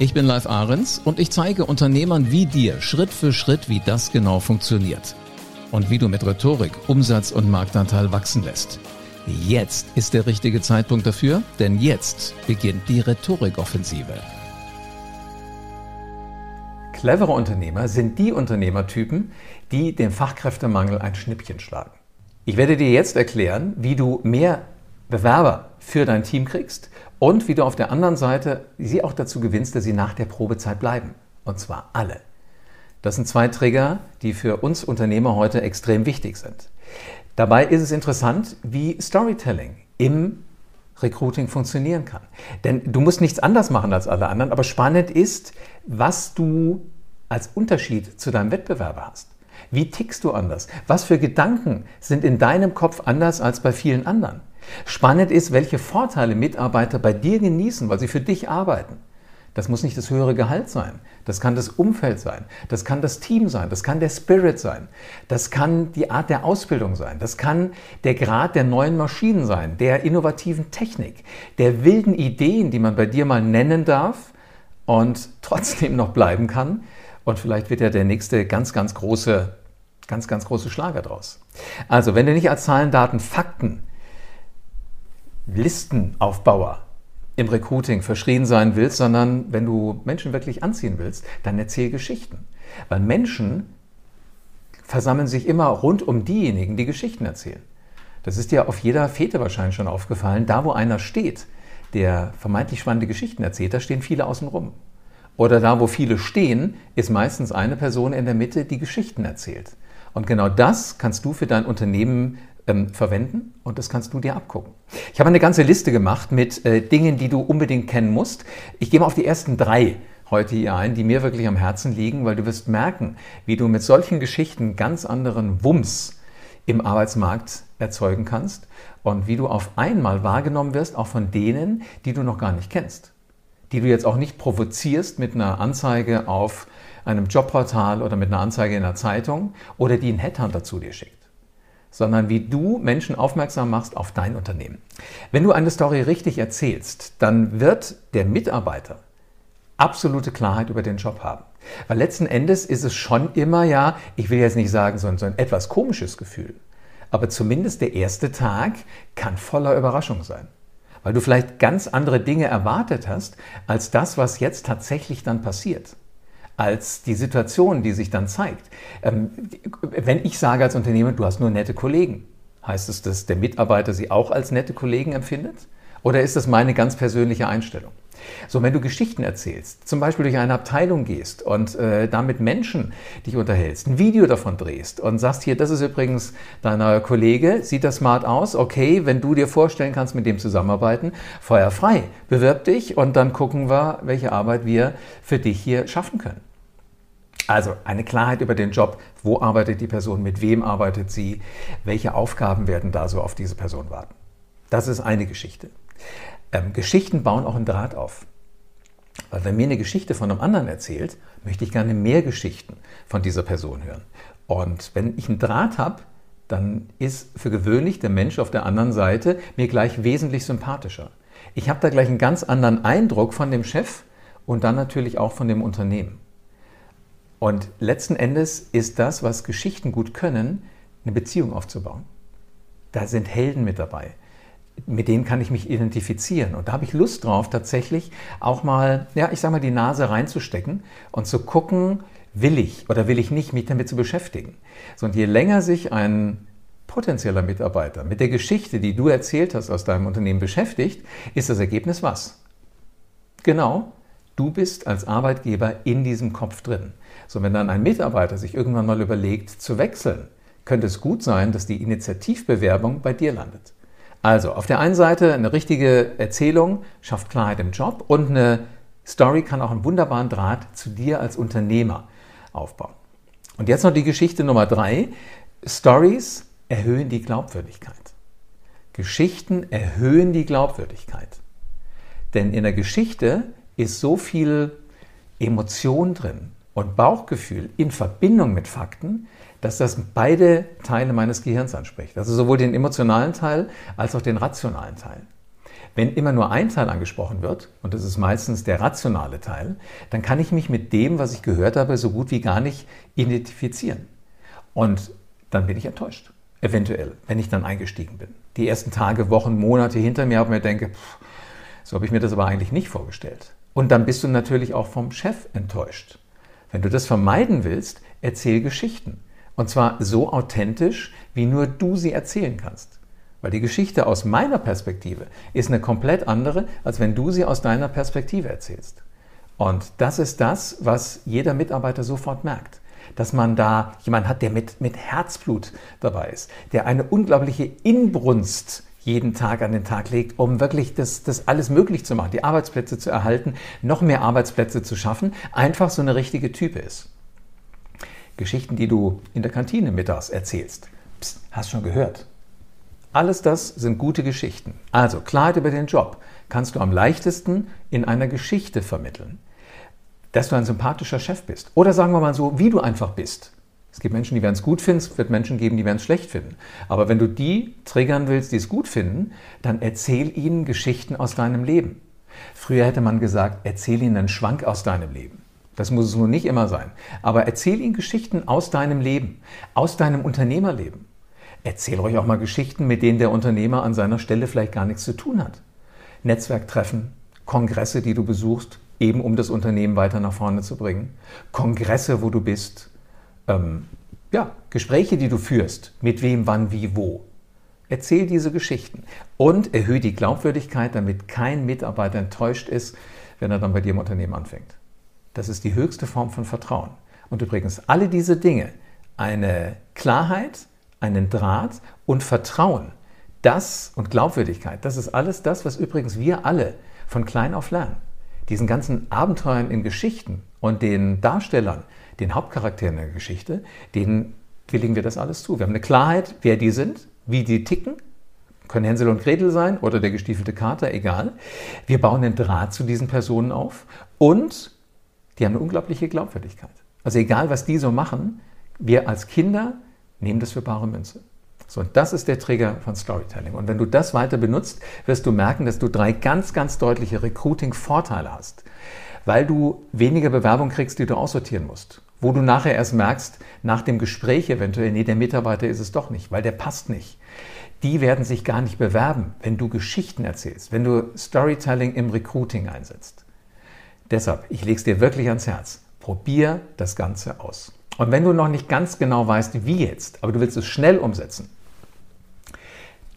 Ich bin Live Ahrens und ich zeige Unternehmern wie dir Schritt für Schritt, wie das genau funktioniert. Und wie du mit Rhetorik Umsatz und Marktanteil wachsen lässt. Jetzt ist der richtige Zeitpunkt dafür, denn jetzt beginnt die Rhetorikoffensive. Clevere Unternehmer sind die Unternehmertypen, die dem Fachkräftemangel ein Schnippchen schlagen. Ich werde dir jetzt erklären, wie du mehr Bewerber für dein Team kriegst und wie du auf der anderen Seite sie auch dazu gewinnst, dass sie nach der Probezeit bleiben. Und zwar alle. Das sind zwei Trigger, die für uns Unternehmer heute extrem wichtig sind. Dabei ist es interessant, wie Storytelling im Recruiting funktionieren kann. Denn du musst nichts anders machen als alle anderen, aber spannend ist, was du als Unterschied zu deinem Wettbewerber hast. Wie tickst du anders? Was für Gedanken sind in deinem Kopf anders als bei vielen anderen? Spannend ist, welche Vorteile Mitarbeiter bei dir genießen, weil sie für dich arbeiten. Das muss nicht das höhere Gehalt sein. Das kann das Umfeld sein. Das kann das Team sein. Das kann der Spirit sein. Das kann die Art der Ausbildung sein. Das kann der Grad der neuen Maschinen sein, der innovativen Technik, der wilden Ideen, die man bei dir mal nennen darf und trotzdem noch bleiben kann. Und vielleicht wird ja der nächste ganz, ganz große, ganz, ganz große Schlager draus. Also, wenn du nicht als Zahlen, Daten, Fakten Listenaufbauer im Recruiting verschrien sein willst, sondern wenn du Menschen wirklich anziehen willst, dann erzähl Geschichten. Weil Menschen versammeln sich immer rund um diejenigen, die Geschichten erzählen. Das ist dir auf jeder Fete wahrscheinlich schon aufgefallen. Da, wo einer steht, der vermeintlich spannende Geschichten erzählt, da stehen viele außen rum. Oder da, wo viele stehen, ist meistens eine Person in der Mitte, die Geschichten erzählt. Und genau das kannst du für dein Unternehmen ähm, verwenden und das kannst du dir abgucken. Ich habe eine ganze Liste gemacht mit äh, Dingen, die du unbedingt kennen musst. Ich gehe mal auf die ersten drei heute hier ein, die mir wirklich am Herzen liegen, weil du wirst merken, wie du mit solchen Geschichten ganz anderen Wumms im Arbeitsmarkt erzeugen kannst und wie du auf einmal wahrgenommen wirst, auch von denen, die du noch gar nicht kennst, die du jetzt auch nicht provozierst mit einer Anzeige auf einem Jobportal oder mit einer Anzeige in einer Zeitung oder die ein Headhunter zu dir schickt sondern wie du Menschen aufmerksam machst auf dein Unternehmen. Wenn du eine Story richtig erzählst, dann wird der Mitarbeiter absolute Klarheit über den Job haben. Weil letzten Endes ist es schon immer, ja, ich will jetzt nicht sagen, so ein, so ein etwas komisches Gefühl, aber zumindest der erste Tag kann voller Überraschung sein. Weil du vielleicht ganz andere Dinge erwartet hast, als das, was jetzt tatsächlich dann passiert als die Situation, die sich dann zeigt. Ähm, wenn ich sage als Unternehmer, du hast nur nette Kollegen, heißt es, dass der Mitarbeiter sie auch als nette Kollegen empfindet? Oder ist das meine ganz persönliche Einstellung? So, wenn du Geschichten erzählst, zum Beispiel durch eine Abteilung gehst und äh, da mit Menschen dich unterhältst, ein Video davon drehst und sagst hier, das ist übrigens deiner Kollege, sieht das smart aus, okay, wenn du dir vorstellen kannst, mit dem zusammenarbeiten, feuer frei, bewirb dich und dann gucken wir, welche Arbeit wir für dich hier schaffen können. Also eine Klarheit über den Job, wo arbeitet die Person, mit wem arbeitet sie, welche Aufgaben werden da so auf diese Person warten. Das ist eine Geschichte. Ähm, Geschichten bauen auch einen Draht auf. Weil wenn mir eine Geschichte von einem anderen erzählt, möchte ich gerne mehr Geschichten von dieser Person hören. Und wenn ich einen Draht habe, dann ist für gewöhnlich der Mensch auf der anderen Seite mir gleich wesentlich sympathischer. Ich habe da gleich einen ganz anderen Eindruck von dem Chef und dann natürlich auch von dem Unternehmen. Und letzten Endes ist das, was Geschichten gut können, eine Beziehung aufzubauen. Da sind Helden mit dabei. Mit denen kann ich mich identifizieren. Und da habe ich Lust drauf, tatsächlich auch mal, ja, ich sage mal, die Nase reinzustecken und zu gucken, will ich oder will ich nicht, mich damit zu beschäftigen. So, und je länger sich ein potenzieller Mitarbeiter mit der Geschichte, die du erzählt hast, aus deinem Unternehmen beschäftigt, ist das Ergebnis was? Genau, du bist als Arbeitgeber in diesem Kopf drin. So, wenn dann ein Mitarbeiter sich irgendwann mal überlegt zu wechseln, könnte es gut sein, dass die Initiativbewerbung bei dir landet. Also auf der einen Seite eine richtige Erzählung schafft Klarheit im Job und eine Story kann auch einen wunderbaren Draht zu dir als Unternehmer aufbauen. Und jetzt noch die Geschichte Nummer drei. Stories erhöhen die Glaubwürdigkeit. Geschichten erhöhen die Glaubwürdigkeit. Denn in der Geschichte ist so viel Emotion drin und Bauchgefühl in Verbindung mit Fakten, dass das beide Teile meines Gehirns anspricht. Also sowohl den emotionalen Teil als auch den rationalen Teil. Wenn immer nur ein Teil angesprochen wird, und das ist meistens der rationale Teil, dann kann ich mich mit dem, was ich gehört habe, so gut wie gar nicht identifizieren. Und dann bin ich enttäuscht, eventuell, wenn ich dann eingestiegen bin. Die ersten Tage, Wochen, Monate hinter mir habe und mir denke, pff, so habe ich mir das aber eigentlich nicht vorgestellt. Und dann bist du natürlich auch vom Chef enttäuscht. Wenn du das vermeiden willst, erzähl Geschichten. Und zwar so authentisch, wie nur du sie erzählen kannst. Weil die Geschichte aus meiner Perspektive ist eine komplett andere, als wenn du sie aus deiner Perspektive erzählst. Und das ist das, was jeder Mitarbeiter sofort merkt. Dass man da jemanden hat, der mit, mit Herzblut dabei ist, der eine unglaubliche Inbrunst jeden Tag an den Tag legt, um wirklich das, das alles möglich zu machen, die Arbeitsplätze zu erhalten, noch mehr Arbeitsplätze zu schaffen, einfach so eine richtige Type ist. Geschichten, die du in der Kantine mittags erzählst. Psst, hast schon gehört. Alles das sind gute Geschichten. Also Klarheit über den Job kannst du am leichtesten in einer Geschichte vermitteln. Dass du ein sympathischer Chef bist. Oder sagen wir mal so, wie du einfach bist. Es gibt Menschen, die werden es gut finden, es wird Menschen geben, die werden es schlecht finden. Aber wenn du die triggern willst, die es gut finden, dann erzähl ihnen Geschichten aus deinem Leben. Früher hätte man gesagt, erzähl ihnen einen Schwank aus deinem Leben. Das muss es nun nicht immer sein. Aber erzähl ihnen Geschichten aus deinem Leben, aus deinem Unternehmerleben. Erzähl euch auch mal Geschichten, mit denen der Unternehmer an seiner Stelle vielleicht gar nichts zu tun hat. Netzwerktreffen, Kongresse, die du besuchst, eben um das Unternehmen weiter nach vorne zu bringen. Kongresse, wo du bist, ähm, ja, Gespräche, die du führst, mit wem, wann, wie, wo. Erzähl diese Geschichten und erhöhe die Glaubwürdigkeit, damit kein Mitarbeiter enttäuscht ist, wenn er dann bei dir im Unternehmen anfängt. Das ist die höchste Form von Vertrauen. Und übrigens, alle diese Dinge, eine Klarheit, einen Draht und Vertrauen, das und Glaubwürdigkeit, das ist alles das, was übrigens wir alle von klein auf lernen. Diesen ganzen Abenteuern in Geschichten und den Darstellern, den Hauptcharakteren der Geschichte, denen willigen wir das alles zu. Wir haben eine Klarheit, wer die sind, wie die ticken, können Hänsel und Gretel sein oder der gestiefelte Kater, egal. Wir bauen einen Draht zu diesen Personen auf und die haben eine unglaubliche Glaubwürdigkeit. Also egal, was die so machen, wir als Kinder nehmen das für bare Münze. So, und das ist der Trigger von Storytelling. Und wenn du das weiter benutzt, wirst du merken, dass du drei ganz, ganz deutliche Recruiting-Vorteile hast, weil du weniger Bewerbung kriegst, die du aussortieren musst wo du nachher erst merkst, nach dem Gespräch eventuell, nee, der Mitarbeiter ist es doch nicht, weil der passt nicht. Die werden sich gar nicht bewerben, wenn du Geschichten erzählst, wenn du Storytelling im Recruiting einsetzt. Deshalb, ich lege es dir wirklich ans Herz. Probier das Ganze aus. Und wenn du noch nicht ganz genau weißt, wie jetzt, aber du willst es schnell umsetzen,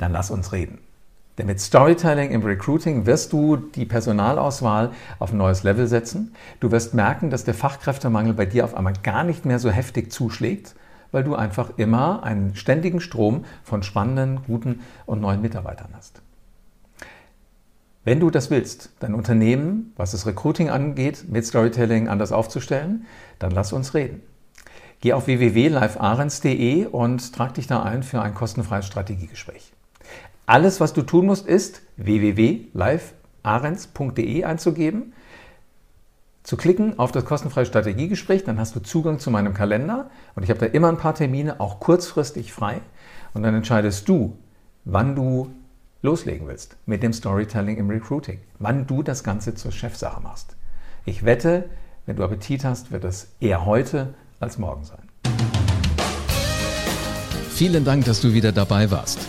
dann lass uns reden. Denn mit Storytelling im Recruiting wirst du die Personalauswahl auf ein neues Level setzen. Du wirst merken, dass der Fachkräftemangel bei dir auf einmal gar nicht mehr so heftig zuschlägt, weil du einfach immer einen ständigen Strom von spannenden, guten und neuen Mitarbeitern hast. Wenn du das willst, dein Unternehmen, was das Recruiting angeht, mit Storytelling anders aufzustellen, dann lass uns reden. Geh auf www.livearens.de und trag dich da ein für ein kostenfreies Strategiegespräch. Alles, was du tun musst, ist www.livearens.de einzugeben, zu klicken auf das kostenfreie Strategiegespräch, dann hast du Zugang zu meinem Kalender und ich habe da immer ein paar Termine, auch kurzfristig frei und dann entscheidest du, wann du loslegen willst mit dem Storytelling im Recruiting, wann du das Ganze zur Chefsache machst. Ich wette, wenn du Appetit hast, wird es eher heute als morgen sein. Vielen Dank, dass du wieder dabei warst.